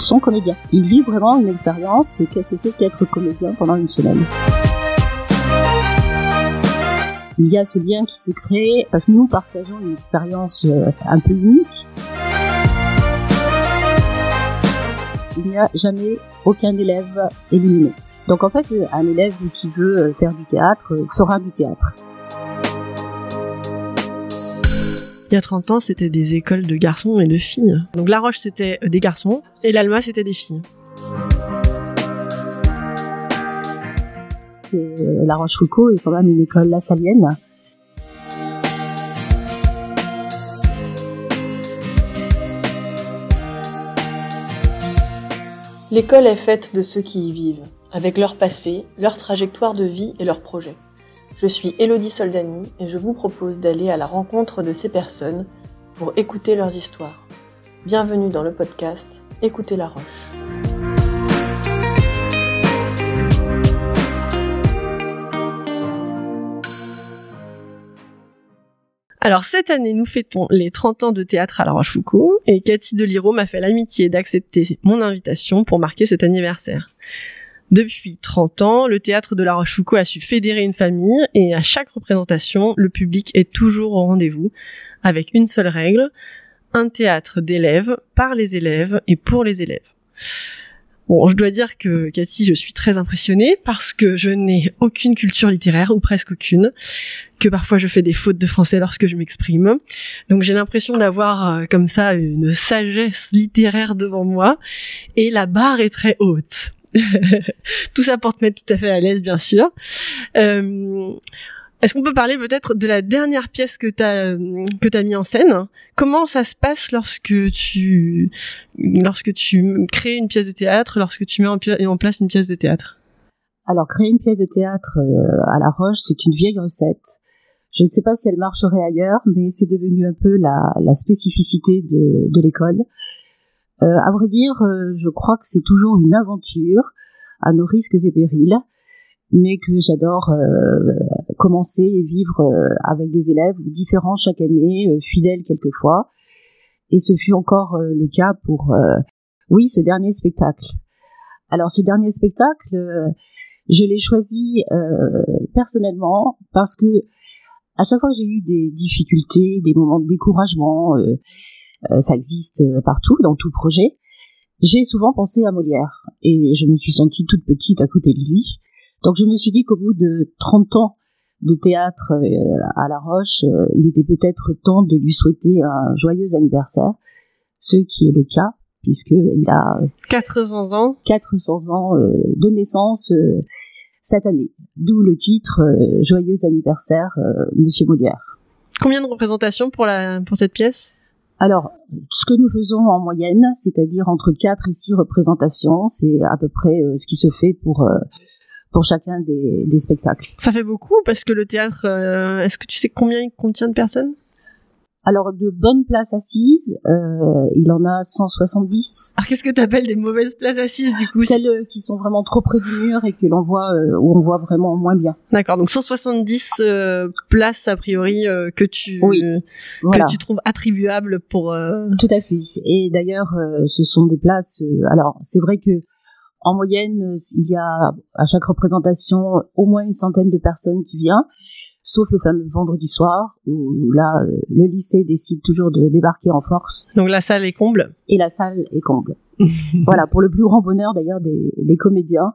ils sont comédiens. Ils vivent vraiment une expérience. Qu'est-ce que c'est qu'être comédien pendant une semaine? Il y a ce lien qui se crée parce que nous partageons une expérience euh, un peu unique. Il n'y a jamais aucun élève éliminé. Donc en fait, un élève qui veut euh, faire du théâtre euh, fera du théâtre. Il y a 30 ans, c'était des écoles de garçons et de filles. Donc La Roche, c'était des garçons et l'Alma, c'était des filles. La Rochefoucauld est quand même une école lassalienne. L'école est faite de ceux qui y vivent, avec leur passé, leur trajectoire de vie et leurs projets. Je suis Elodie Soldani et je vous propose d'aller à la rencontre de ces personnes pour écouter leurs histoires. Bienvenue dans le podcast Écoutez la Roche. Alors cette année, nous fêtons les 30 ans de théâtre à La Rochefoucauld et Cathy Deliro m'a fait l'amitié d'accepter mon invitation pour marquer cet anniversaire. Depuis 30 ans, le théâtre de La Rochefoucauld a su fédérer une famille et à chaque représentation, le public est toujours au rendez-vous avec une seule règle, un théâtre d'élèves, par les élèves et pour les élèves. Bon, je dois dire que Cathy, je suis très impressionnée parce que je n'ai aucune culture littéraire ou presque aucune, que parfois je fais des fautes de français lorsque je m'exprime. Donc j'ai l'impression d'avoir euh, comme ça une sagesse littéraire devant moi et la barre est très haute. tout ça pour te mettre tout à fait à l'aise, bien sûr. Euh, est-ce qu'on peut parler peut-être de la dernière pièce que tu as que mis en scène? Comment ça se passe lorsque tu lorsque tu crées une pièce de théâtre, lorsque tu mets en, place une pièce de théâtre? Alors créer une pièce de théâtre euh, à La Roche, c'est une vieille recette. Je ne sais pas si elle marcherait ailleurs, mais c'est devenu un peu la, spécificité de l'école. Euh, à vrai dire, euh, je crois que c'est toujours une aventure à nos risques et périls mais que j'adore euh, commencer et vivre euh, avec des élèves différents chaque année, euh, fidèles quelquefois. Et ce fut encore le cas pour, oui, ce dernier spectacle. Alors ce dernier spectacle, je l'ai choisi personnellement parce que à chaque fois j'ai eu des difficultés, des moments de découragement, ça existe partout dans tout projet, j'ai souvent pensé à Molière et je me suis sentie toute petite à côté de lui donc je me suis dit qu'au bout de 30 ans de théâtre euh, à La Roche, euh, il était peut-être temps de lui souhaiter un joyeux anniversaire, ce qui est le cas puisqu'il a 400 ans 400 ans euh, de naissance cette année. D'où le titre Joyeux anniversaire Monsieur Molière. Combien de représentations pour la pour cette pièce? Alors, ce que nous faisons en moyenne, c'est-à-dire entre 4 et 6 représentations, c'est à peu près ce qui se fait pour pour chacun des, des, spectacles. Ça fait beaucoup parce que le théâtre, euh, est-ce que tu sais combien il contient de personnes? Alors de bonnes places assises, euh, il en a 170. Alors qu'est-ce que tu appelles des mauvaises places assises du coup? Celles euh, qui sont vraiment trop près du mur et que l'on voit euh, où on voit vraiment moins bien. D'accord, donc 170 euh, places a priori que tu que tu trouves attribuables pour. Tout à fait. Et d'ailleurs, ce sont des places. alors c'est vrai que en moyenne, il y a à chaque représentation au moins une centaine de personnes qui viennent, sauf le fameux vendredi soir où là euh, le lycée décide toujours de débarquer en force. Donc la salle est comble. Et la salle est comble. voilà pour le plus grand bonheur d'ailleurs des, des, comédiens.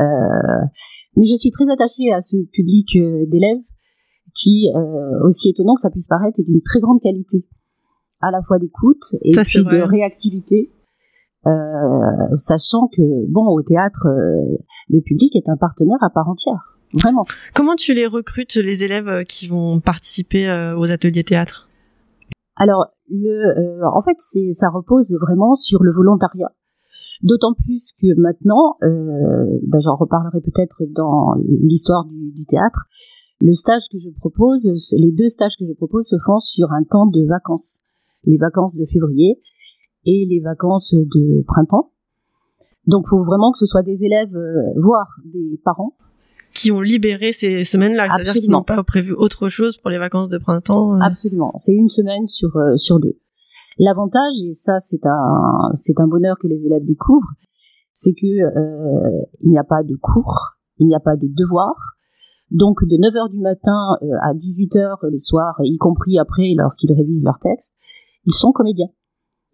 Euh, mais je suis très attachée à ce public euh, d'élèves qui, aussi étonnant que ça puisse paraître, est d'une très grande qualité, à la fois d'écoute et puis de réactivité. Sachant que bon au théâtre le public est un partenaire à part entière vraiment. Comment tu les recrutes les élèves euh, qui vont participer aux ateliers théâtre? Alors le en fait ça repose vraiment sur le volontariat. D'autant plus que maintenant ben, j'en reparlerai peut-être dans l'histoire du, du théâtre. Le stage que je propose les deux stages que je propose se font sur un temps de vacances. Les vacances de février et les vacances de printemps. Donc, faut vraiment que ce soit des élèves, euh, voire des parents, qui ont libéré ces semaines-là, c'est-à-dire qu'ils n'ont pas prévu autre chose pour les vacances de printemps. Euh. Absolument, c'est une semaine sur euh, sur deux. L'avantage, et ça c'est un c'est un bonheur que les élèves découvrent, c'est que euh, il n'y a pas de cours, il n'y a pas de devoirs. Donc de 9h du matin euh, à 18h le soir, y compris après lorsqu'ils révisent leur texte, ils sont comédiens.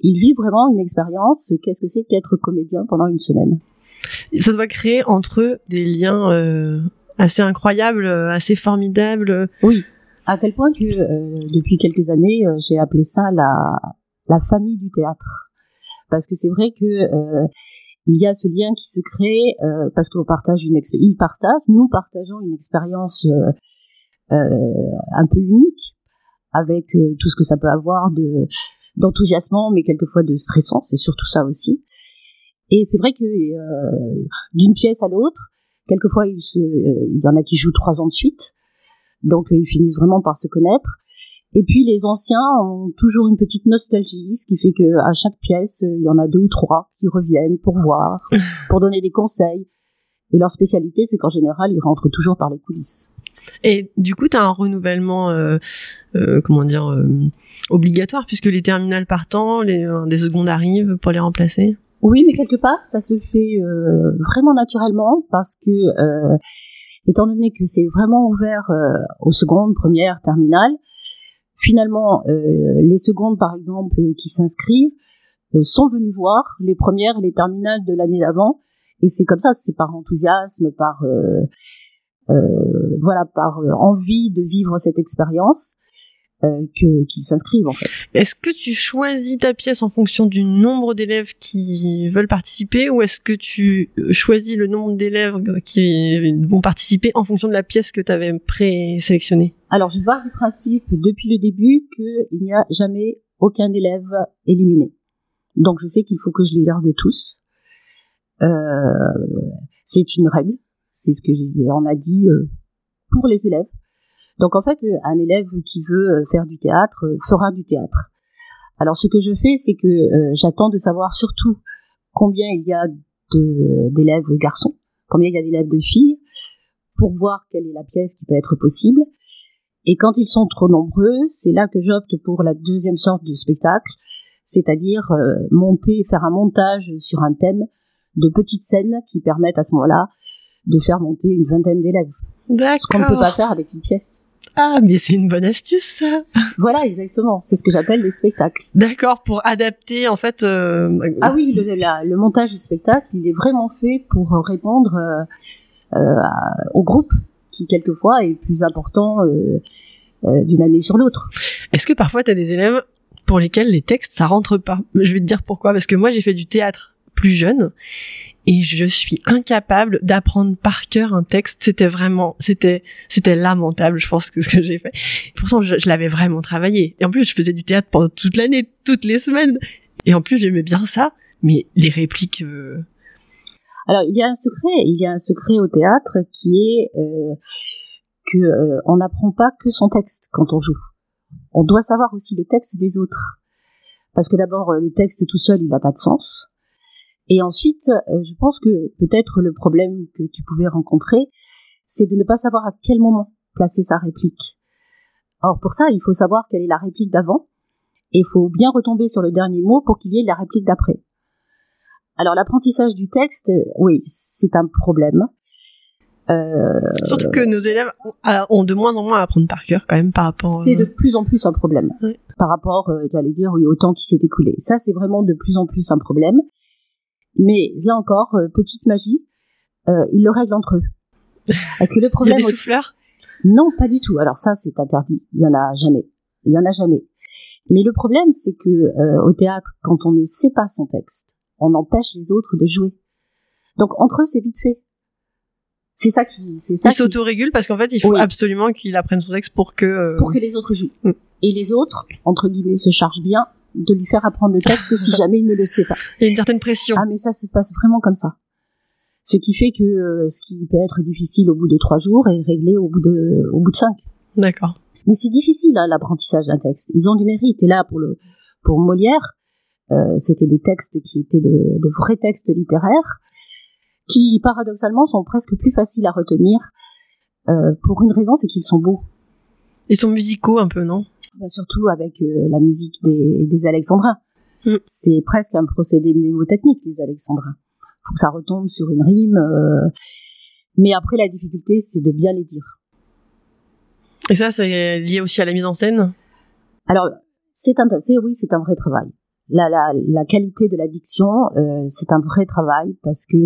Ils vivent vraiment une expérience. Qu'est-ce que c'est qu'être comédien pendant une semaine? Ça doit créer entre eux des liens euh, assez incroyables, assez formidables. Oui, à tel point que euh, depuis quelques années, euh, j'ai appelé ça la, famille du théâtre. Parce que c'est vrai que euh, il y a ce lien qui se crée parce qu'on partage une. Ils partagent, nous partageons une expérience un peu unique avec tout ce que ça peut avoir de mais quelquefois de stressant. C'est surtout ça aussi. Et c'est vrai que d'une pièce à l'autre, quelquefois il, se, il y en a qui jouent trois ans de suite, donc euh, ils finissent vraiment par se connaître. Et puis les anciens ont toujours une petite nostalgie, ce qui fait que à chaque pièce, euh, il y en a deux ou trois qui reviennent pour voir, pour donner des conseils. Et leur spécialité, c'est qu'en général, ils rentrent toujours par les coulisses. Et du coup, tu as un renouvellement, euh, euh, comment dire, euh, obligatoire, puisque les terminales partant, les, des secondes arrivent pour les remplacer? Oui, mais quelque part, ça se fait vraiment naturellement, parce que étant donné que c'est vraiment ouvert euh, aux secondes, premières, terminales, finalement, euh, les secondes, par exemple, qui s'inscrivent, euh, sont venus voir les premières et les terminales de l'année d'avant, et c'est comme ça, c'est par enthousiasme, par voilà, par envie de vivre cette expérience. Euh, que qu'ils s'inscrivent en fait. Est-ce que tu choisis ta pièce en fonction du nombre d'élèves qui veulent participer ou est-ce que tu choisis le nombre d'élèves qui vont participer en fonction de la pièce que tu avais présélectionnée? Alors je pars du principe depuis le début qu'il n'y a jamais aucun élève éliminé. Donc je sais qu'il faut que je les garde tous. Euh, c'est une règle, c'est ce que je disais. On a dit euh, pour les élèves donc en fait, un élève qui veut euh, faire du théâtre euh, fera du théâtre. Alors ce que je fais, c'est que euh, j'attends de savoir surtout combien il y a d'élèves garçons, combien il y a d'élèves de filles, pour voir quelle est la pièce qui peut être possible. Et quand ils sont trop nombreux, c'est là que j'opte pour la deuxième sorte de spectacle, c'est-à-dire monter, faire un montage sur un thème de petites scènes qui permettent à ce moment-là de faire monter une vingtaine d'élèves. Ce qu'on ne peut pas faire avec une pièce. Ah, mais c'est une bonne astuce, ça. Voilà, exactement. C'est ce que j'appelle les spectacles. D'accord, pour adapter, en fait. Euh... Ah oui, le, le, montage du spectacle, il est vraiment fait pour répondre euh, euh, au groupe, qui quelquefois est plus important d'une année sur l'autre. Est-ce que parfois tu as des élèves pour lesquels les textes ça rentre pas? Je vais te dire pourquoi. Parce que moi, j'ai fait du théâtre plus jeune et je suis incapable d'apprendre par cœur un texte. C'était vraiment, c'était, c'était lamentable, je pense que ce que j'ai fait. Pourtant, je, l'avais vraiment travaillé. Et en plus, je faisais du théâtre pendant toute l'année, toutes les semaines. Et en plus, j'aimais bien ça. Mais les répliques. Euh, Alors, il y a un secret. Il y a un secret au théâtre qui est euh, que euh, on n'apprend pas que son texte quand on joue. On doit savoir aussi le texte des autres. Parce que d'abord, le texte tout seul, il n'a pas de sens. Et ensuite, euh, je pense que peut-être le problème que tu pouvais rencontrer, c'est de ne pas savoir à quel moment placer sa réplique. Or, pour ça, il faut savoir quelle est la réplique d'avant, et il faut bien retomber sur le dernier mot pour qu'il y ait la réplique d'après. Alors, l'apprentissage du texte, oui, c'est un problème. Euh, Surtout que nos élèves ont de moins en moins à apprendre par cœur quand même par rapport. C'est de plus en plus un problème par rapport, euh, j'allais dire, oui, au temps qui s'est écoulé. Ça, c'est vraiment de plus en plus un problème. Mais là encore, euh, petite magie, euh, ils le règlent entre eux. Est-ce que le problème Il y a des souffleurs? Non, pas du tout. Alors ça, c'est interdit. Il y en a jamais. Il y en a jamais. Mais le problème, c'est que euh, au théâtre, quand on ne sait pas son texte, on empêche les autres de jouer. Donc entre eux, c'est vite fait. C'est ça qui, c'est ça. Il s'autorégule parce qu'en fait, il faut absolument qu'il apprenne son texte pour que pour que les autres jouent. Mm. Et les autres, entre guillemets, se chargent bien de lui faire apprendre le texte si jamais il ne le sait pas. Il y a une certaine pression. Ah mais ça se passe vraiment comme ça. Ce qui fait que euh, ce qui peut être difficile au bout de trois jours est réglé au bout de au bout de cinq. D'accord. Mais c'est difficile hein, l'apprentissage d'un texte. Ils ont du mérite. Et là pour le pour Molière, euh, c'était des textes qui étaient de, de, vrais textes littéraires qui paradoxalement sont presque plus faciles à retenir euh, pour une raison, c'est qu'ils sont beaux. Ils sont musicaux un peu, non? Bah, surtout avec euh, la musique des, des alexandrins. Mm. C'est presque un procédé mnémotechnique, les alexandrins. faut que ça retombe sur une rime. euh, mais après, la difficulté, c'est de bien les dire. Et ça, c'est lié aussi à la mise en scène? Alors, c'est un, c'est, oui, c'est un vrai travail. La, la, la qualité de la diction, euh, c'est un vrai travail parce que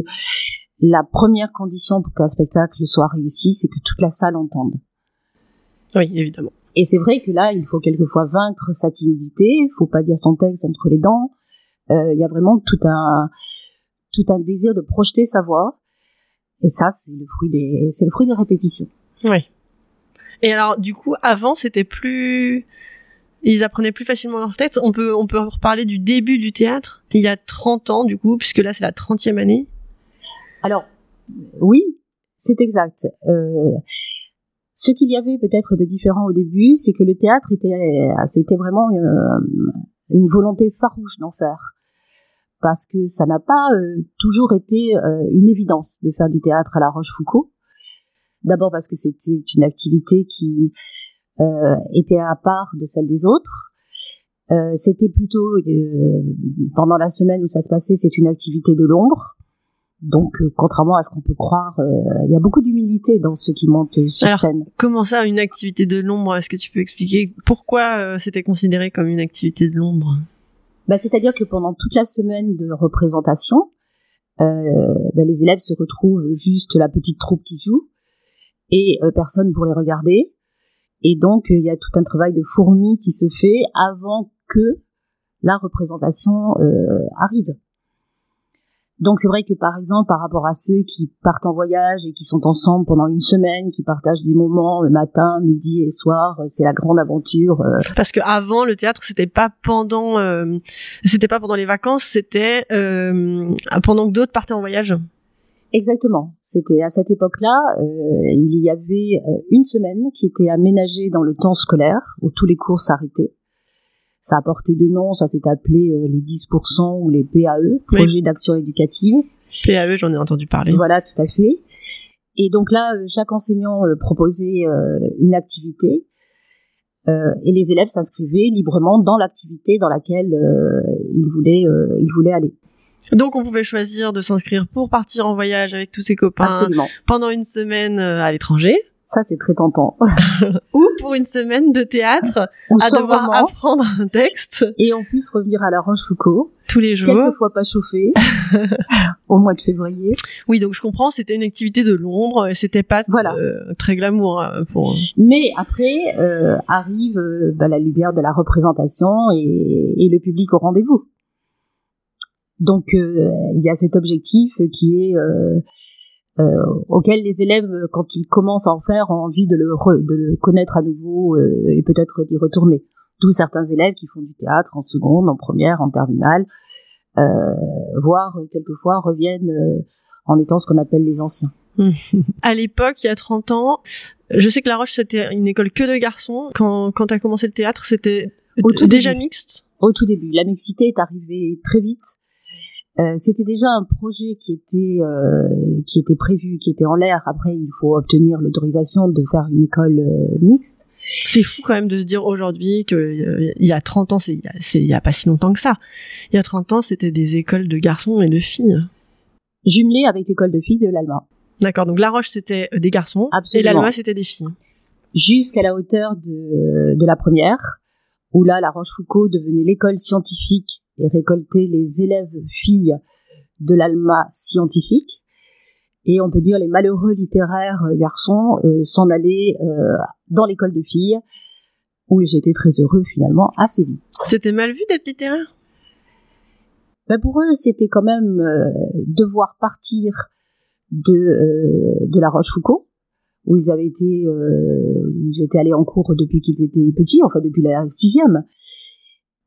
la première condition pour qu'un spectacle soit réussi, c'est que toute la salle entende. Oui, évidemment. Et c'est vrai que là, il faut quelquefois vaincre sa timidité, il faut pas dire son texte entre les dents. Euh, Il y a vraiment tout un tout un désir de projeter sa voix. Et ça, c'est le fruit des c'est le fruit des répétitions. Oui. Et alors, du coup, avant, c'était plus... Ils apprenaient plus facilement leur texte. On peut, on peut reparler du début du théâtre, il y a 30 ans, du coup, puisque là, c'est la 30e année. Alors, oui, c'est exact. Euh, ce qu'il y avait peut-être de différent au début, c'est que le théâtre était, c'était vraiment euh, une volonté farouche d'en faire. Parce que ça n'a pas euh, toujours été euh, une évidence de faire du théâtre à la Rochefoucauld. D'abord parce que c'était une activité qui était à part de celle des autres. C'était plutôt pendant la semaine où ça se passait, c'est une activité de l'ombre. Donc, euh, contrairement à ce qu'on peut croire, euh, il y a beaucoup d'humilité dans ceux qui montent sur Alors, scène. Comment ça, une activité de l'ombre Est-ce que tu peux expliquer pourquoi euh, c'était considéré comme une activité de l'ombre? Bah, C'est-à-dire que pendant toute la semaine de représentation, bah, les élèves se retrouvent juste la petite troupe qui joue et personne pour les regarder. Et donc, il y a tout un travail de fourmi qui se fait avant que la représentation arrive. Donc c'est vrai que par exemple par rapport à ceux qui partent en voyage et qui sont ensemble pendant une semaine, qui partagent des moments le matin, midi et soir, euh, c'est la grande aventure. euh, Parce que avant, le théâtre, c'était pas pendant, euh, c'était pas pendant les vacances, c'était euh, pendant que d'autres partaient en voyage. Exactement. C'était à cette époque-là, euh, il y avait une semaine qui était aménagée dans le temps scolaire où tous les cours s'arrêtaient. Ça a porté de nom, ça s'est appelé euh, les 10% ou les PAE, Projet d'action éducative. PAE, j'en ai entendu parler. Voilà, tout à fait. Et donc là, euh, chaque enseignant euh, proposait une activité euh, et les élèves s'inscrivaient librement dans l'activité dans laquelle euh, ils voulaient euh, ils voulaient aller. Donc, on pouvait choisir de s'inscrire pour partir en voyage avec tous ses copains Absolument. pendant une semaine à l'étranger, Ça, c'est très tentant. ou pour une semaine de théâtre Ou à devoir roman. apprendre un texte Et en plus revenir à la Rochefoucauld, tous les jours. quelquefois pas chauffé, au mois de février. Oui, donc je comprends, c'était une activité de l'ombre, c'était pas Voilà. euh, très glamour euh, pour. Mais après euh, arrive euh, bah, la lumière de la représentation et, et le public au rendez-vous. Donc il y a cet objectif qui est auquel les élèves, quand ils commencent à en faire, ont envie de le, re- de le connaître à nouveau euh, et peut-être d'y retourner. D'où certains élèves qui font du théâtre en seconde, en première, en terminale, euh, voire euh, quelquefois reviennent euh, en étant ce qu'on appelle les anciens. À l'époque, il y a 30 ans, je sais que La Roche, c'était une école que de garçons. Quand, quand t'as commencé le théâtre, c'était Au tout déjà début. mixte. au tout début. La mixité est arrivée très vite. Euh, C'était déjà un projet qui était euh, qui était prévu, qui était en l'air. Après, il faut obtenir l'autorisation de faire une école euh, mixte. C'est fou quand même de se dire aujourd'hui que euh, il y a 30 ans, c'est il y a- pas si longtemps que ça. Il y a 30 ans, c'était des écoles de garçons et de filles. jumelée avec l'école de filles de l'Alma, D'accord, donc La Roche, c'était des garçons Absolument. et l'Alma, c'était des filles. jusqu'à la hauteur de, de la première, où là, la Rochefoucauld devenait l'école scientifique et récoltait les élèves filles de l'Alma scientifique. Et on peut dire les malheureux littéraires euh, garçons euh, s'en allaient euh, dans l'école de filles, où j'étais très heureux finalement assez vite. C'était mal vu d'être littéraire? Ben pour eux, c'était quand même euh, devoir partir de, de la Rochefoucauld, où ils avaient été, où ils étaient allés en cours depuis qu'ils étaient petits, enfin depuis la sixième.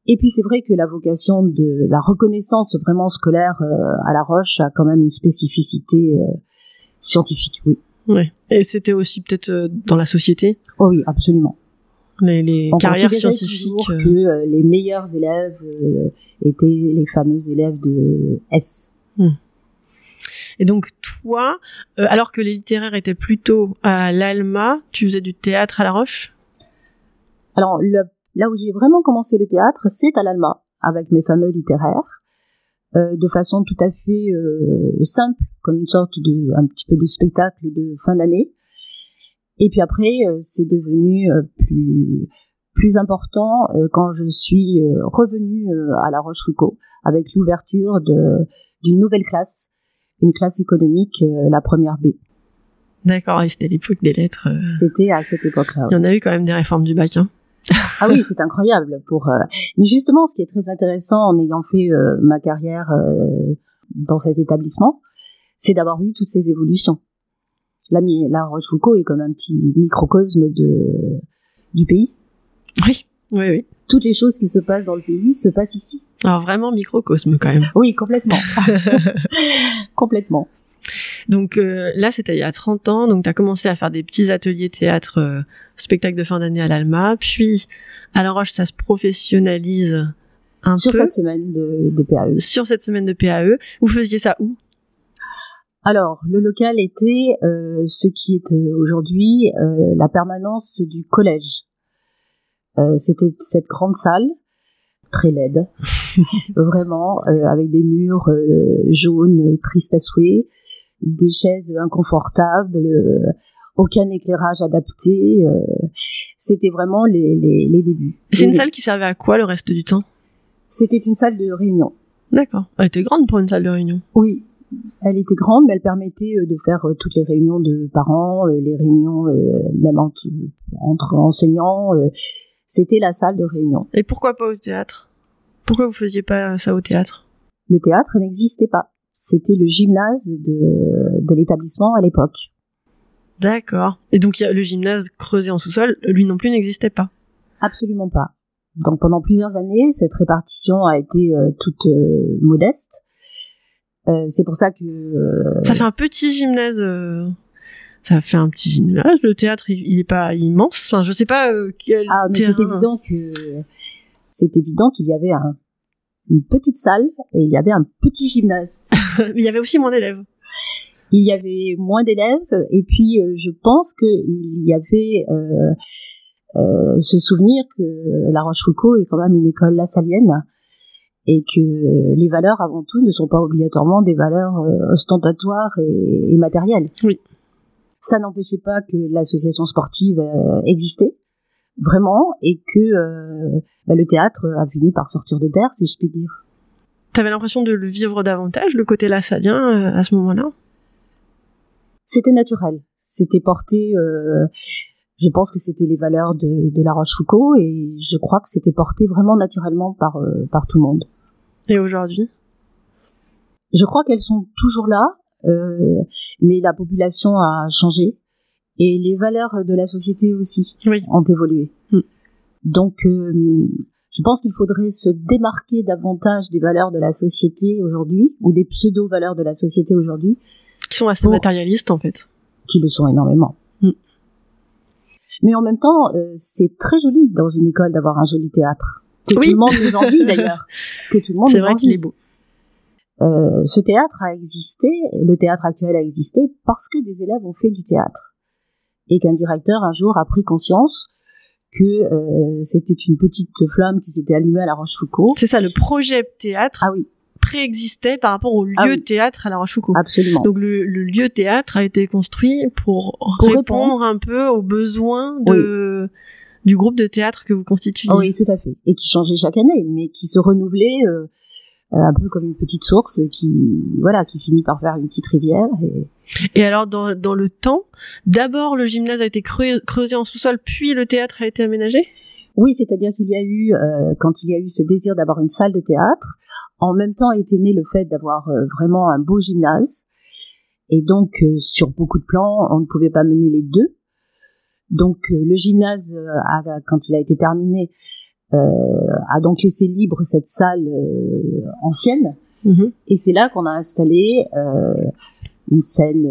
Et puis c'est vrai que la vocation de la reconnaissance vraiment scolaire euh, à La Roche a quand même une spécificité euh, scientifique, oui. Ouais. Et c'était aussi peut-être euh, dans la société, Oh oui, absolument. les, les On carrières scientifiques. que les meilleurs élèves étaient les fameux élèves de S. Et donc toi, euh, alors que les littéraires étaient plutôt à l'Alma, tu faisais du théâtre à La Roche? Alors, le, là où j'ai vraiment commencé le théâtre, c'est à l'Alma, avec mes fameux littéraires, euh, de façon tout à fait euh, simple, comme une sorte de, un petit peu de spectacle de fin d'année. Et puis après, euh, c'est devenu plus plus important quand je suis revenue à La Rochefoucauld avec l'ouverture d'une nouvelle classe, une classe économique, la première B. D'accord, et c'était l'époque des lettres. C'était à cette époque-là. Il y en a eu quand même des réformes du bac. Hein. Ah oui, c'est incroyable. Pour mais justement, ce qui est très intéressant en ayant fait ma carrière dans cet établissement, c'est d'avoir vu toutes ces évolutions la, la Rochefoucauld est comme un petit microcosme de, du pays. Oui, oui, oui. Toutes les choses qui se passent dans le pays se passent ici. Alors vraiment microcosme quand même. Oui, complètement. complètement. Donc euh, là, c'était il y a 30 ans, donc tu as commencé à faire des petits ateliers théâtre, euh, spectacle de fin d'année à l'Alma, puis à La Roche, ça se professionnalise un Sur peu. cette semaine de, de PAE. Sur cette semaine de PAE. Vous faisiez ça où? Alors, le local était euh, ce qui est euh, aujourd'hui euh, la permanence du collège. C'était cette grande salle, très laide, vraiment, avec des murs jaunes, tristes à souhait, des chaises inconfortables, aucun éclairage adapté. C'était vraiment les, les, les débuts. C'est une salle qui servait à quoi le reste du temps? C'était une salle de réunion. D'accord. Elle était grande pour une salle de réunion. Oui, elle était grande, mais elle permettait euh, de faire euh, toutes les réunions de parents, euh, les réunions même entre, enseignants. C'était la salle de réunion. Et pourquoi pas au théâtre? Pourquoi vous faisiez pas ça au théâtre? Le théâtre n'existait pas. C'était le gymnase de, de l'établissement à l'époque. D'accord. Et donc le gymnase creusé en sous-sol, lui non plus n'existait pas Absolument pas. Donc pendant plusieurs années, cette répartition a été toute modeste. Euh, c'est pour ça que euh, ça fait un petit gymnase. Euh, ça fait un petit gymnase. Le théâtre, il, est pas immense. Enfin, je sais pas quel. Ah, mais c'est évident que c'est évident qu'il y avait un, une petite salle et il y avait un petit gymnase. il y avait aussi moins d'élèves. Il y avait moins d'élèves et puis je pense qu'il y avait euh, ce souvenir que La Rochefoucauld est quand même une école lassalienne et que les valeurs avant tout ne sont pas obligatoirement des valeurs euh, ostentatoires et, matérielles. Oui. Ça n'empêchait pas que l'association sportive euh, existait vraiment et que euh, bah, le théâtre a fini par sortir de terre, si je puis dire. T'avais l'impression de le vivre davantage, le côté lassalien, à ce moment-là C'était naturel. C'était porté je pense que c'était les valeurs de, de La Rochefoucauld et je crois que c'était porté vraiment naturellement par, par tout le monde. Et aujourd'hui? Je crois qu'elles sont toujours là, euh, mais la population a changé et les valeurs de la société aussi ont évolué. Mm. Donc, euh, je pense qu'il faudrait se démarquer davantage des valeurs de la société aujourd'hui ou des pseudo-valeurs de la société aujourd'hui. Qui sont assez matérialistes en fait. Qui le sont énormément. Mm. Mais en même temps, euh, c'est très joli dans une école d'avoir un joli théâtre que tout le monde nous envie d'ailleurs, que tout le monde C'est vrai qu'il est beau. Euh, ce théâtre a existé, le théâtre actuel a existé parce que des élèves ont fait du théâtre et qu'un directeur un jour a pris conscience que euh, c'était une petite flamme qui s'était allumée à La Rochefoucauld. C'est ça, le projet théâtre. Ah oui. préexistait par rapport au lieu ah théâtre à La Rochefoucauld. Absolument. Donc le, lieu théâtre a été construit pour, répondre, un peu aux besoins de du groupe de théâtre que vous constituez. oui, tout à fait. Et qui changeait chaque année, mais qui se renouvelait euh, un peu comme une petite source qui, voilà, qui finit par faire une petite rivière. Et, et alors, dans, dans le temps, d'abord le gymnase a été creusé en sous-sol, puis le théâtre a été aménagé? Oui, c'est-à-dire qu'il y a eu, euh, quand il y a eu ce désir d'avoir une salle de théâtre, en même temps était né le fait d'avoir vraiment un beau gymnase. Et donc, sur beaucoup de plans, on ne pouvait pas mener les deux. Donc euh, le gymnase, euh, quand il a été terminé, euh, a donc laissé libre cette salle ancienne. Mhm. Et c'est là qu'on a installé une scène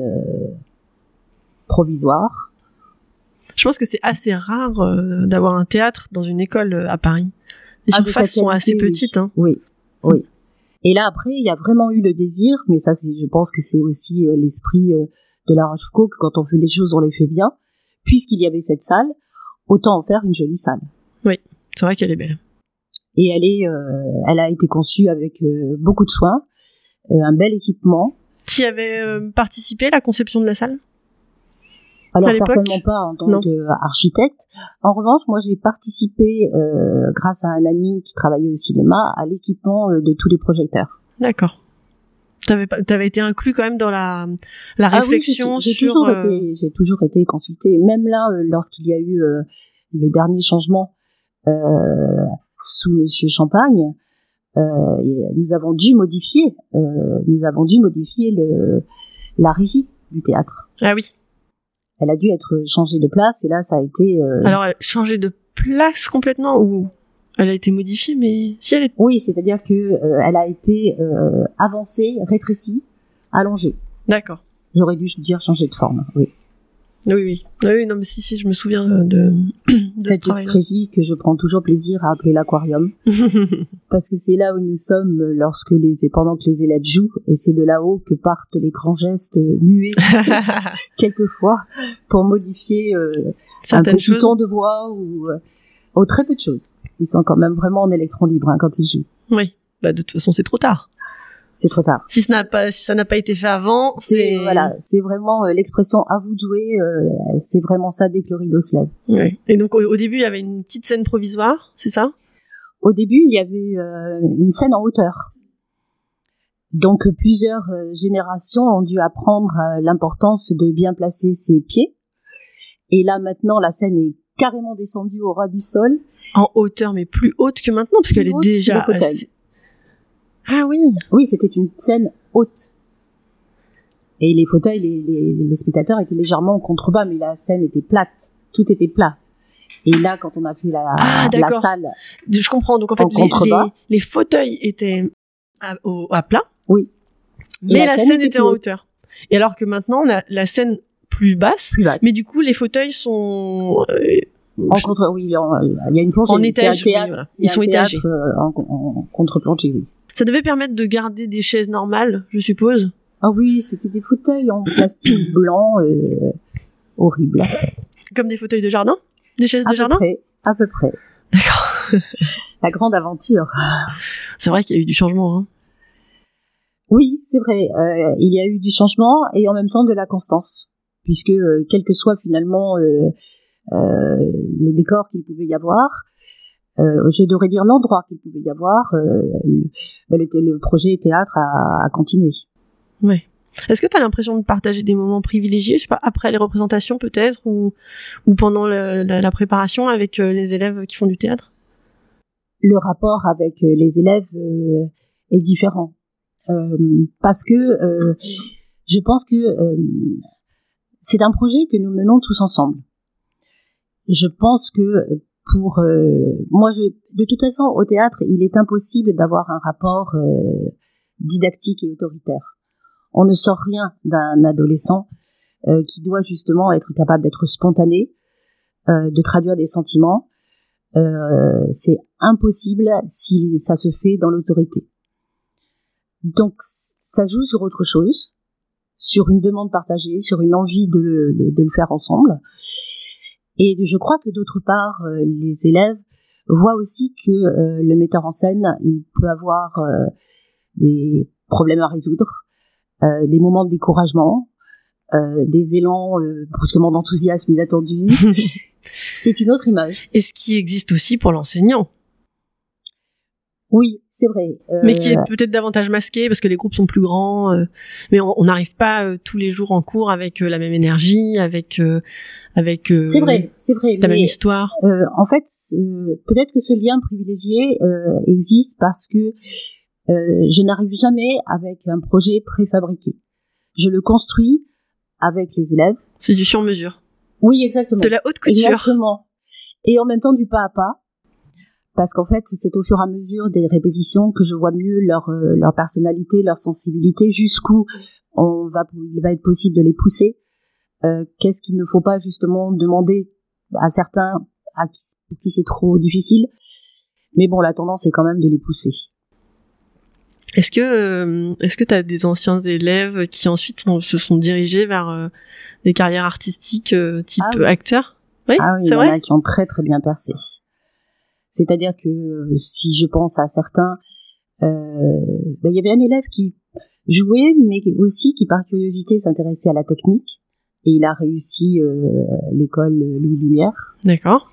provisoire. Je pense que c'est assez rare d'avoir un théâtre dans une école à Paris. Les ah, surfaces sont assez petites. Hein. Oui, oui. Et là après, il y a vraiment eu le désir, mais ça, c'est, je pense que c'est aussi l'esprit de la Rochefoucauld que quand on fait les choses, on les fait bien puisqu'il y avait cette salle, autant en faire une jolie salle. Oui. C'est vrai qu'elle est belle. Et elle est, elle a été conçue avec beaucoup de soin, un bel équipement. Tu avais participé à la conception de la salle? Alors certainement pas en tant qu'architecte. En revanche, moi j'ai participé, euh, grâce à un ami qui travaillait au cinéma, à l'équipement euh, de tous les projecteurs. D'accord. T'avais avais été inclus quand même dans la la ah réflexion j'ai, sur. Toujours euh, été, j'ai toujours été consulté. Même là, lorsqu'il y a eu le dernier changement sous Monsieur Champagne, nous avons dû modifier, nous avons dû modifier le la régie du théâtre. Ah oui elle a dû être changée de place et là ça a été. Euh... Alors changée de place complètement ou elle a été modifiée mais si elle est. Oui, c'est-à-dire que euh, elle a été euh, avancée, rétrécie, allongée. D'accord. J'aurais dû dire changer de forme. Oui. Oui, oui. Oui, non, mais si, si, je me souviens de, de cette stratégie que je prends toujours plaisir à appeler l'aquarium. parce que c'est là où nous sommes lorsque les, pendant que les élèves jouent, et c'est de là-haut que partent les grands gestes muets, quelquefois, pour modifier euh, un petit ton de voix ou, euh, très peu de choses. Ils sont quand même vraiment en électron libre hein, quand ils jouent. Oui. Bah, de toute façon, c'est trop tard c'est trop tard. Si, n'a pas, si ça n'a pas été fait avant, c'est voilà, c'est vraiment euh, l'expression à vous de jouer. Euh, c'est vraiment ça dès que le rideau se lève. Et donc au, début, il y avait une petite scène provisoire, c'est ça? Au début, il y avait euh, une scène en hauteur. Donc plusieurs générations ont dû apprendre l'importance de bien placer ses pieds. Et là maintenant, la scène est carrément descendue au ras du sol. En hauteur, mais plus haute que maintenant, parce qu'elle est déjà assez, ah oui. Oui, c'était une scène haute. Et les fauteuils, les, les, spectateurs étaient légèrement en contrebas, mais la scène était plate. Tout était plat. Et là, quand on a fait la, ah, la salle. Je comprends. Donc en fait, les, les, fauteuils étaient à, au, à plat. Oui. Mais la, scène, était, en hauteur. Et alors que maintenant, on a la scène plus basse. Plus basse. Mais du coup, les fauteuils sont. Euh, en contre, oui, il y a une plongée. En étage. Ils sont étagés. Euh, en, en contre-plongée, oui. Ça devait permettre de garder des chaises normales, je suppose. Ah oui, c'était des fauteuils en plastique blanc, euh, horrible. Comme des fauteuils de jardin? Des chaises de jardin? près, À peu près. D'accord. La grande aventure. C'est vrai qu'il y a eu du changement. Hein. Oui, c'est vrai. Euh, il y a eu du changement et en même temps de la constance, puisque euh, quel que soit finalement euh le décor qu'il pouvait y avoir, euh, je devrais dire l'endroit qu'il pouvait y avoir, euh, le, le, projet théâtre a, a continué. Oui. Est-ce que tu as l'impression de partager des moments privilégiés, je sais pas, après les représentations peut-être, ou, ou pendant la, la, préparation avec euh, les élèves qui font du théâtre? Le rapport avec euh, les élèves euh, est différent. parce que je pense que c'est un projet que nous menons tous ensemble. Je pense que pour euh, moi je de toute façon au théâtre il est impossible d'avoir un rapport euh, didactique et autoritaire. On ne sort rien d'un adolescent euh, qui doit justement être capable d'être spontané de traduire des sentiments. C'est impossible si ça se fait dans l'autorité. Donc ça joue sur autre chose sur une demande partagée sur une envie de, de le faire ensemble et je crois que d'autre part, euh, les élèves voient aussi que euh, le metteur en scène, il peut avoir euh, des problèmes à résoudre, des moments de découragement, des élans brusquement d'enthousiasme inattendu. C'est une autre image. Et ce qui existe aussi pour l'enseignant. Oui, c'est vrai. Mais qui est peut-être davantage masqué parce que les groupes sont plus grands. mais on n'arrive pas tous les jours en cours avec la même énergie, avec avec euh, c'est vrai c'est vrai la même histoire. euh, en fait peut-être que ce lien privilégié euh, existe parce que euh, je n'arrive jamais avec un projet préfabriqué. Je le construis avec les élèves. C'est du sur mesure oui exactement. De la haute couture. Exactement. Et en même temps du pas à pas. Parce qu'en fait c'est au fur et à mesure des répétitions que je vois mieux leur leur personnalité leur sensibilité jusqu'où on va il va être possible de les pousser euh, qu'est-ce qu'il ne faut pas justement demander à certains à qui, pour qui c'est trop difficile. Mais bon, la tendance est quand même de les pousser. Est-ce que euh, est-ce que tu as des anciens élèves qui ensuite se sont dirigés vers euh, des carrières artistiques type ah acteur? Oui, ah oui, c'est vrai. Il y en a qui ont très très bien percé. C'est-à-dire que si je pense à certains, euh, ben, il y avait un élève qui jouait, mais aussi qui par curiosité s'intéressait à la technique, et il a réussi euh, l'école Louis Lumière. D'accord.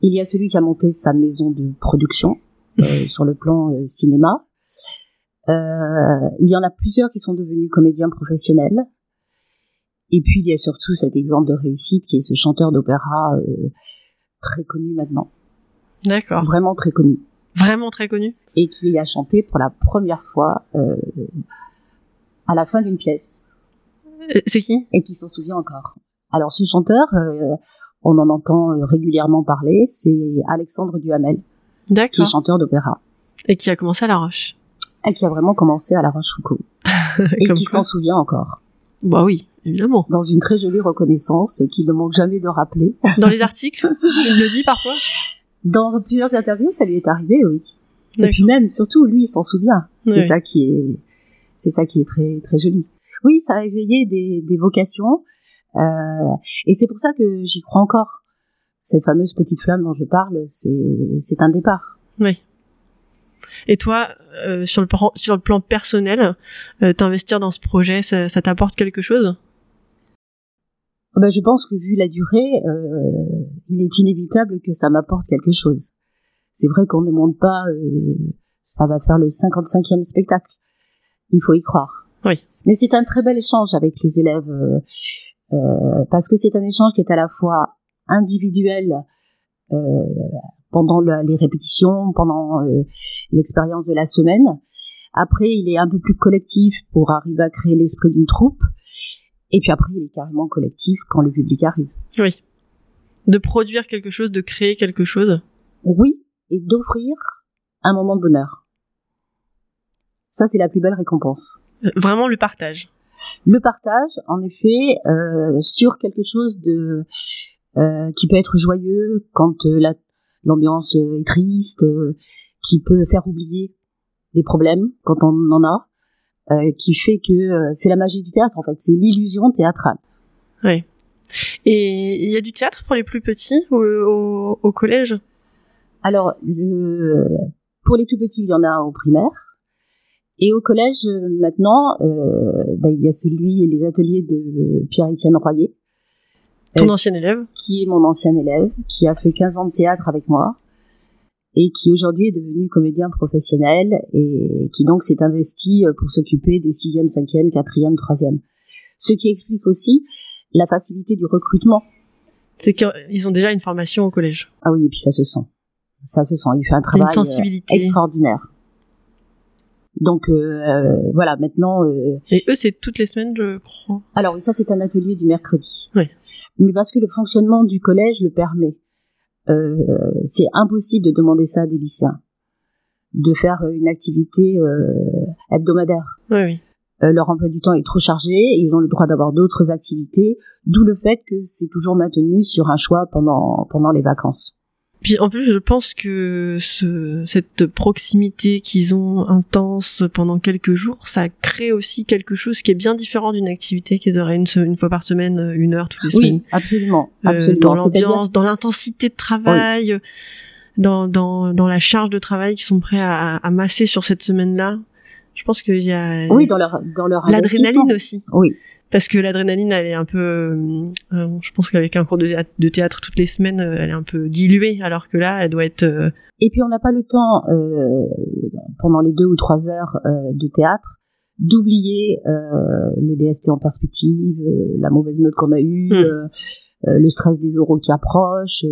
Il y a celui qui a monté sa maison de production euh, sur le plan euh, cinéma. Il y en a plusieurs qui sont devenus comédiens professionnels. Et puis il y a surtout cet exemple de réussite qui est ce chanteur d'opéra euh, très connu maintenant. D'accord. Vraiment très connu. Vraiment très connu. Et qui a chanté pour la première fois euh, à la fin d'une pièce. Euh, C'est qui? Et qui s'en souvient encore. Alors ce chanteur, euh, on en entend régulièrement parler, c'est Alexandre Duhamel, qui est chanteur d'opéra. Et qui a commencé à La Roche. Et qui a vraiment commencé à La Rochefoucauld. Et Comme qui s'en souvient encore. Bah oui, évidemment. Dans une très jolie reconnaissance qu'il ne manque jamais de rappeler. Dans les articles, il le dit parfois? Dans plusieurs interviews, ça lui est arrivé, oui. Et puis même, surtout, lui, il s'en souvient. C'est Oui. ça qui est, c'est ça qui est très, très joli. Oui, ça a éveillé des, des vocations, euh, et c'est pour ça que j'y crois encore. Cette fameuse petite flamme dont je parle, c'est, un départ. Oui. Et toi, euh, sur le plan, sur le plan personnel, euh, t'investir dans ce projet, ça, ça t'apporte quelque chose? Ben, je pense que vu la durée, euh, il est inévitable que ça m'apporte quelque chose. C'est vrai qu'on ne monte pas, euh, ça va faire le 55e spectacle. Il faut y croire. Oui. Mais c'est un très bel échange avec les élèves, euh, euh, parce que c'est un échange qui est à la fois individuel euh, pendant la- les répétitions, pendant euh, l'expérience de la semaine. Après, il est un peu plus collectif pour arriver à créer l'esprit d'une troupe. Et puis après, il est carrément collectif quand le public arrive. Oui. De produire quelque chose, de créer quelque chose. Oui, et d'offrir un moment de bonheur. Ça, c'est la plus belle récompense. Euh, Vraiment le partage. Le partage, en effet, euh, sur quelque chose de euh, qui peut être joyeux quand euh, la- l'ambiance euh, est triste, euh, qui peut faire oublier des problèmes quand on en a, euh, qui fait que euh, c'est la magie du théâtre en fait, c'est l'illusion théâtrale. Et il y a du théâtre pour les plus petits au, au, au collège? Alors, je, pour les tout petits, il y en a au primaire. Et au collège, euh, maintenant, euh, bah, il y a celui, les ateliers de Pierre-Étienne Royer, Ton Euh, ancien élève qui est mon ancien élève, qui a fait 15 ans de théâtre avec moi, et qui aujourd'hui est devenu comédien professionnel, et qui donc s'est investi pour s'occuper des 6e, 5e, 4e, 3e. Ce qui explique aussi la facilité du recrutement. C'est qu'ils ont déjà une formation au collège. Ah oui, et puis ça se sent. Ça se sent. Il fait un Une travail euh, sensibilité. extraordinaire. Donc euh, euh, voilà, maintenant. euh, Et eux, c'est toutes les semaines, je crois. alors oui, ça c'est un atelier du mercredi. Oui. Mais parce que le fonctionnement du collège le permet. Euh, c'est impossible de demander ça à des lycéens, de faire une activité euh, hebdomadaire. Oui, oui. Euh, leur emploi du temps est trop chargé, et ils ont le droit d'avoir d'autres activités, d'où le fait que c'est toujours maintenu sur un choix pendant pendant les vacances. Puis en plus, je pense que ce, cette proximité qu'ils ont intense pendant quelques jours, ça crée aussi quelque chose qui est bien différent d'une activité qui durerait une, une fois par semaine, euh, une heure toutes les semaines. Oui, absolument, Euh, absolument. dans l'ambiance, dans l'intensité de travail, dans, dans, dans la charge de travail qu'ils sont prêts à, à masser sur cette semaine-là. Je pense qu'il y a Oui, dans leur dans leur l'adrénaline aussi. Oui, Parce que l'adrénaline, elle est un peu, euh, euh, je pense qu'avec un cours de théâtre, de théâtre toutes les semaines, euh, elle est un peu diluée, alors que là, elle doit être. euh, Et puis on n'a pas le temps euh, pendant les deux ou trois heures de théâtre d'oublier le DST en perspective, la mauvaise note qu'on a eue, Hmm. le stress des oraux qui approchent.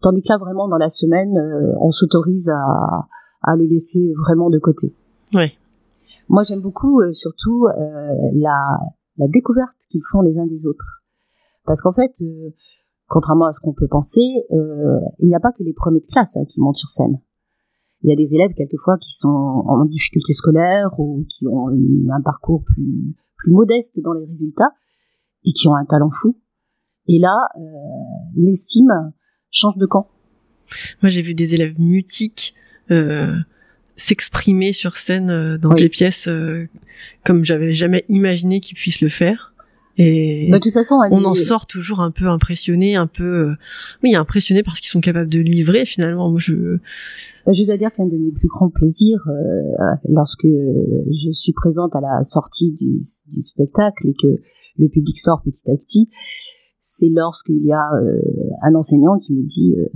tandis que là vraiment dans la semaine, on s'autorise à, à le laisser vraiment de côté. Ouais. Moi j'aime beaucoup surtout la, la découverte qu'ils font les uns des autres. Parce qu'en fait, euh, contrairement à ce qu'on peut penser, euh, il n'y a pas que les premiers de classe hein, qui montent sur scène. Il y a des élèves quelquefois qui sont en difficulté scolaire ou qui ont un parcours plus, plus modeste dans les résultats et qui ont un talent fou. Et là, euh, l'estime change de camp. Moi, j'ai vu des élèves mutiques s'exprimer sur scène euh, dans Oui. des pièces euh, comme j'avais jamais imaginé qu'ils puissent le faire. Et Bah, de toute façon, elle on en sort toujours un peu impressionné, un peu, euh, oui, impressionné par ce qu'ils sont capables de livrer. Finalement, moi, je, Je dois dire qu'un de mes plus grands plaisirs, euh, lorsque je suis présente à la sortie du, du spectacle et que le public sort petit à petit, c'est lorsqu'il y a euh, un enseignant qui me dit euh,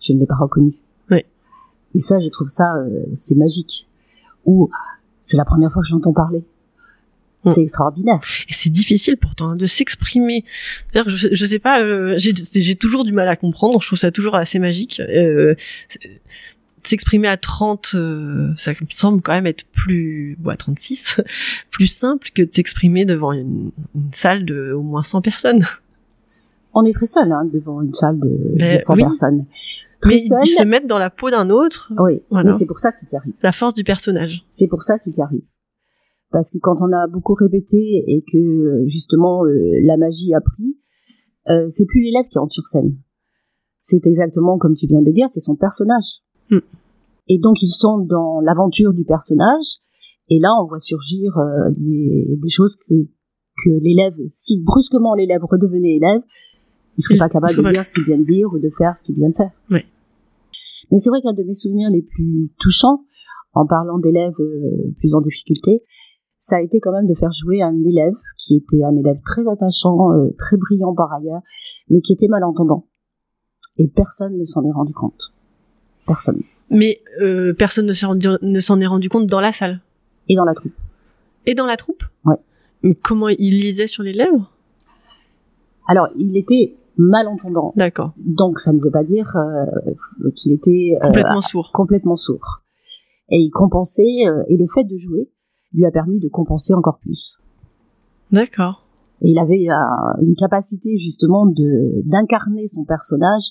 je ne l'ai pas reconnu. Et ça, je trouve ça, euh, c'est magique. Ou c'est la première fois que j'entends parler. Mm. C'est extraordinaire. et c'est difficile pourtant hein, de s'exprimer. C'est-à-dire, je, je sais pas, euh, j'ai, j'ai toujours du mal à comprendre. Je trouve ça toujours assez magique. Euh, s'exprimer à 30, euh, ça me semble quand même être plus, bon, à 36, plus simple que de s'exprimer devant une, une salle de au moins 100 personnes. On est très seul hein, devant une salle de, de 100 oui. personnes. Très seul. ils se mettent dans la peau d'un autre, Oui, Voilà. mais c'est pour ça qu'ils y arrivent. la force du personnage. C'est pour ça qu'ils y arrivent. Parce que quand on a beaucoup répété et que justement euh, la magie a pris, euh, c'est plus l'élève qui entre sur scène. C'est exactement comme tu viens de le dire, c'est son personnage. Mm. Et donc ils sont dans l'aventure du personnage. Et là, on voit surgir euh, des, des choses que, que l'élève, si brusquement l'élève redevenait élève, il serait pas capable de dire ce qu'il vient de dire ou de faire ce qu'il vient de faire. Oui. Mais c'est vrai qu'un de mes souvenirs les plus touchants, en parlant d'élèves euh, plus en difficulté, ça a été quand même de faire jouer un élève qui était un élève très attachant, euh, très brillant par ailleurs, mais qui était malentendant. Et personne ne s'en est rendu compte. Personne. Mais euh, personne ne s'en rendu- ne s'en est rendu compte dans la salle Et dans la troupe. et dans la troupe? Ouais. Mais comment il lisait sur les lèvres? Alors, il était malentendant. D'accord. Donc, ça ne veut pas dire euh, qu'il était euh, Complètement sourd. complètement sourd. Et il compensait, euh, et le fait de jouer lui a permis de compenser encore plus. D'accord. Et il avait une capacité justement de d'incarner son personnage,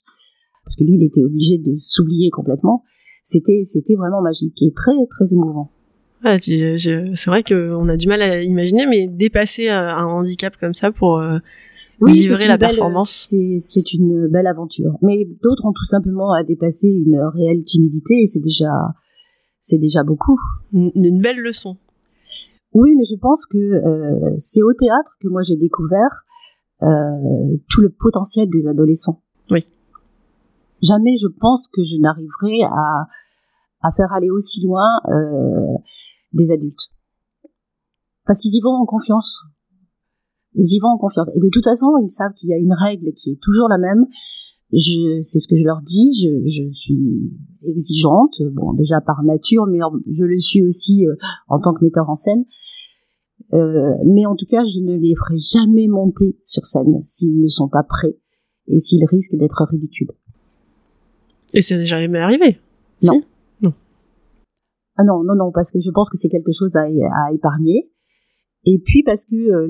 parce que lui, il était obligé de s'oublier complètement. C'était c'était vraiment magique et très très émouvant. Je- c'est vrai qu'on a du mal à imaginer, mais dépasser un handicap comme ça pour livrer c'est une la belle- performance. C'est c'est une belle aventure. Mais d'autres ont tout simplement à dépasser une réelle timidité et c'est déjà c'est déjà beaucoup. une, une belle leçon. Oui, mais je pense que euh, c'est au théâtre que moi j'ai découvert euh, tout le potentiel des adolescents. Oui. Jamais je pense que je n'arriverai à, à faire aller aussi loin euh, des adultes. Parce qu'ils y vont en confiance. Ils y vont en confiance. Et de toute façon, ils savent qu'il y a une règle qui est toujours la même. Je, c'est ce que je leur dis. Je, je suis exigeante, bon déjà par nature, mais je le suis aussi euh, en tant que metteur en scène. Euh, mais en tout cas, je ne les ferai jamais monter sur scène s'ils ne sont pas prêts et s'ils risquent d'être ridicules. Et c'est déjà jamais arrivé. Non. Si? Ah non, non, non, parce que je pense que c'est quelque chose à, à épargner. Et puis parce que euh,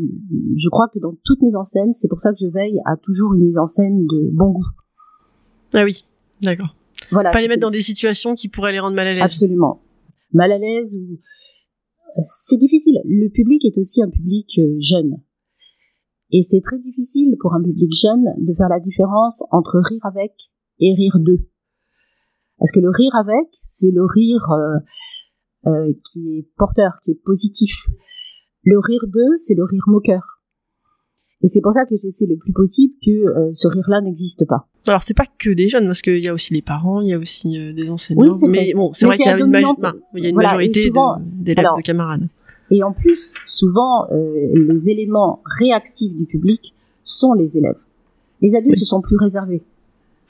je crois que dans toute mise en scène, c'est pour ça que je veille à toujours une mise en scène de bon goût. Ah oui, d'accord. Voilà. Pas les mettre dans des situations qui pourraient les rendre mal à l'aise. Absolument. Mal à l'aise ou euh, c'est difficile. Le public est aussi un public euh, jeune. Et c'est très difficile pour un public jeune de faire la différence entre rire avec et rire d'eux. Parce que le rire avec, c'est le rire euh, euh, qui est porteur, qui est positif. Le rire d'eux, c'est le rire moqueur. Et c'est pour ça que j'essaie le plus possible que euh, ce rire-là n'existe pas. Alors c'est pas que des jeunes, parce qu'il y a aussi les parents, il y a aussi euh, des enseignants. Oui, c'est mais vrai. bon, c'est vrai qu'il y a une, maj- dominante. il y a une Voilà, et majorité de- d'élèves, alors- de camarades. Et en plus, souvent, euh, les éléments réactifs du public sont les élèves. Les adultes Oui. sont plus réservés.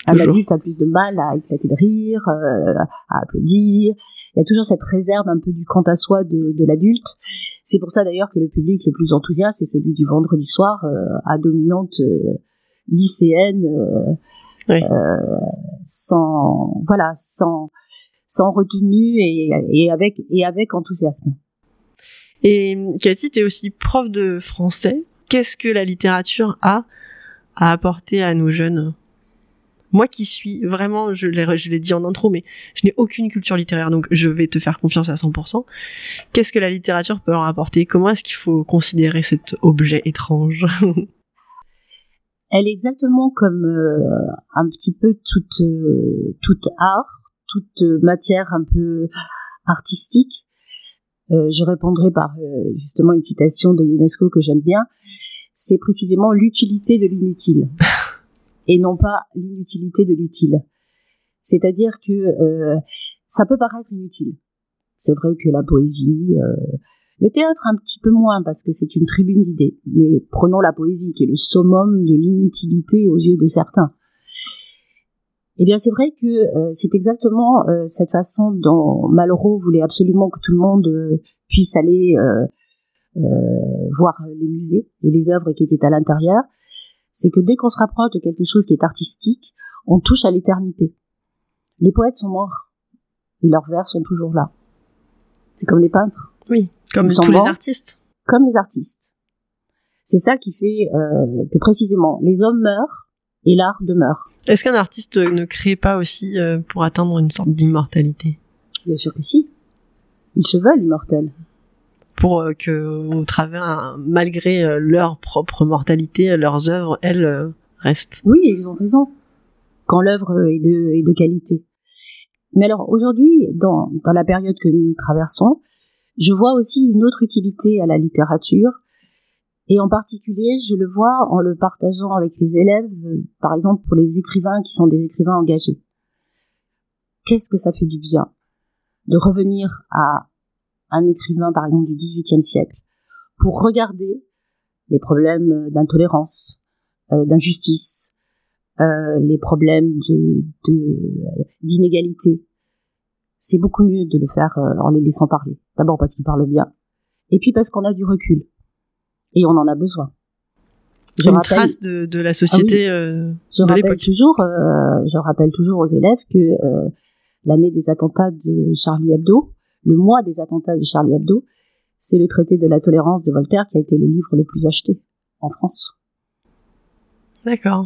Un adulte a plus de mal à éclater de rire, euh, à applaudir. Il y a toujours cette réserve un peu du quant à soi de, de l'adulte. C'est pour ça d'ailleurs que le public le plus enthousiaste est celui du vendredi soir euh, à dominante euh, lycéenne, euh, Oui. euh, sans voilà, sans sans retenue et, et avec et avec enthousiasme. Et Cathy, t'es aussi prof de français. Qu'est-ce que la littérature a à apporter à nos jeunes? Moi qui suis vraiment, je l'ai, je l'ai dit en intro, mais je n'ai aucune culture littéraire, donc je vais te faire confiance à 100%. Qu'est-ce que la littérature peut leur apporter? Comment est-ce qu'il faut considérer cet objet étrange? Elle est exactement comme euh, un petit peu toute euh, toute art, toute matière un peu artistique. Euh, je répondrai par justement une citation de UNESCO que j'aime bien. c'est précisément l'utilité de l'inutile et non pas l'inutilité de l'utile. C'est-à-dire que euh, ça peut paraître inutile. C'est vrai que la poésie, euh, le théâtre un petit peu moins parce que c'est une tribune d'idées, mais prenons la poésie qui est le summum de l'inutilité aux yeux de certains. Eh bien, c'est vrai que euh, c'est exactement cette façon dont Malraux voulait absolument que tout le monde puisse aller voir les musées et les œuvres qui étaient à l'intérieur. C'est que dès qu'on se rapproche de quelque chose qui est artistique, on touche à l'éternité. Les poètes sont morts et leurs vers sont toujours là. C'est comme les peintres. Oui, comme tous les artistes. Comme les artistes. C'est ça qui fait que précisément les hommes meurent et l'art demeure. Est-ce qu'un artiste ne crée pas aussi euh, pour atteindre une sorte d'immortalité? Bien sûr que si. Ils se veulent immortels. Pour euh, que, au travers, malgré euh, leur propre mortalité, leurs œuvres, elles, restent. Oui, ils ont raison. Quand l'œuvre est de, qualité. Mais alors, aujourd'hui, dans, dans la période que nous traversons, je vois aussi une autre utilité à la littérature, et en particulier, je le vois en le partageant avec les élèves, euh, par exemple pour les écrivains qui sont des écrivains engagés. Qu'est-ce que ça fait du bien de revenir à un écrivain, par exemple, du XVIIIe siècle, pour regarder les problèmes d'intolérance, euh, d'injustice, euh, les problèmes de d'inégalité. C'est beaucoup mieux de le faire en les laissant parler. D'abord parce qu'ils parlent bien, et puis parce qu'on a du recul et on en a besoin. Je une trace de, de la société ah euh, je rappelle toujours, euh, je rappelle toujours aux élèves que euh, l'année des attentats de Charlie Hebdo, le mois des attentats de Charlie Hebdo, c'est le traité de la tolérance de Voltaire qui a été le livre le plus acheté en France. D'accord.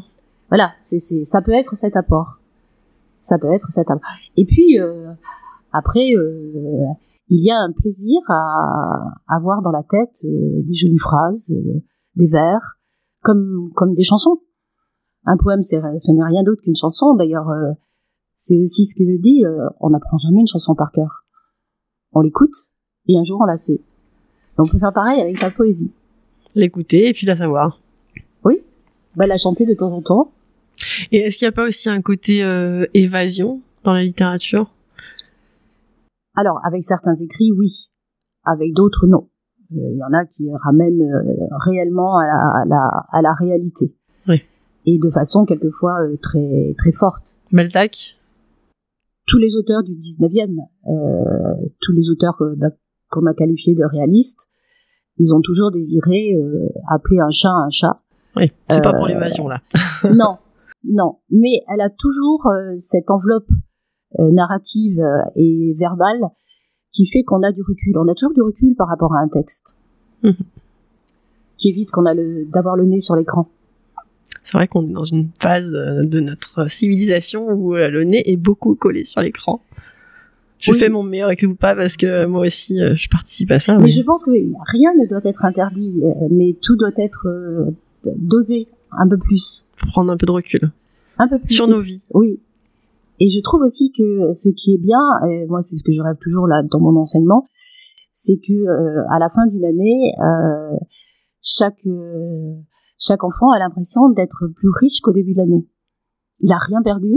Voilà, c'est, ça peut être cet apport. Ça peut être cet apport. Et puis euh, après, euh, il y a un plaisir à avoir dans la tête euh, des jolies phrases, des vers, comme comme des chansons. Un poème, c'est, ce n'est rien d'autre qu'une chanson. D'ailleurs, c'est aussi ce que je dis. on n'apprend jamais une chanson par cœur. On l'écoute et un jour on la sait. on peut faire pareil avec la poésie. L'écouter et puis la savoir. Oui, bah, la chanter de temps en temps. Et est-ce qu'il n'y a pas aussi un côté évasion dans la littérature? Alors, avec certains écrits, oui. Avec d'autres, non. Il euh, y en a qui ramènent euh, réellement à la, réalité. Oui. Et de façon quelquefois euh, très très forte. Balzac? Tous les auteurs du 19e, tous les auteurs bah, qu'on a qualifiés de réalistes, ils ont toujours désiré appeler un chat un chat. Oui, c'est pas pour l'évasion là. non, non. Mais elle a toujours cette enveloppe euh, narrative euh, et verbale qui fait qu'on a du recul. On a toujours du recul par rapport à un texte. Mhm. Qui évite qu'on a le, d'avoir le nez sur l'écran. C'est vrai qu'on est dans une phase euh, de notre civilisation où le nez est beaucoup collé sur l'écran. Je fais mon meilleur avec le pas parce que moi aussi je participe à ça. Mais, je pense que rien ne doit être interdit, mais tout doit être dosé un peu plus. Pour prendre un peu de recul. Un peu plus. Sur nos vies. Oui. Et je trouve aussi que ce qui est bien, et moi c'est ce que je rêve toujours là dans mon enseignement, c'est que euh, à la fin d'une année, euh, chaque euh, chaque enfant a l'impression d'être plus riche qu'au début de l'année. Il a rien perdu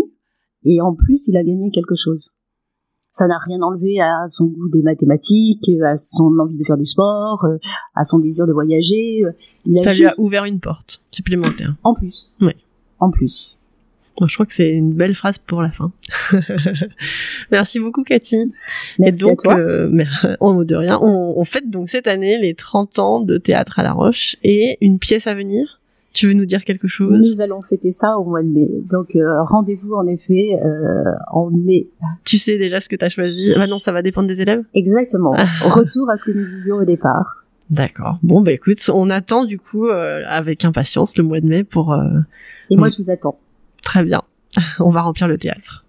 et en plus il a gagné quelque chose. Ça n'a rien enlevé à son goût des mathématiques, à son envie de faire du sport, à son désir de voyager. Il a juste... ouvert une porte supplémentaire. En plus. Oui. En plus. Moi, je crois que c'est une belle phrase pour la fin. Merci beaucoup, Cathy. Merci Et donc, à toi. Euh, en mot de rien, on, on, fête donc cette année les 30 ans de Théâtre à la Roche et une pièce à venir. Tu veux nous dire quelque chose? Nous allons fêter ça au mois de mai. Donc, euh, rendez-vous en effet euh, en mai. Tu sais déjà ce que tu as choisi Maintenant, ça va dépendre des élèves? Exactement. Retour à ce que nous disions au départ. D'accord. Bon, bah écoute, on attend du coup euh, avec impatience le mois de mai pour... Et moi, je vous attends. Très bien. On va remplir le théâtre.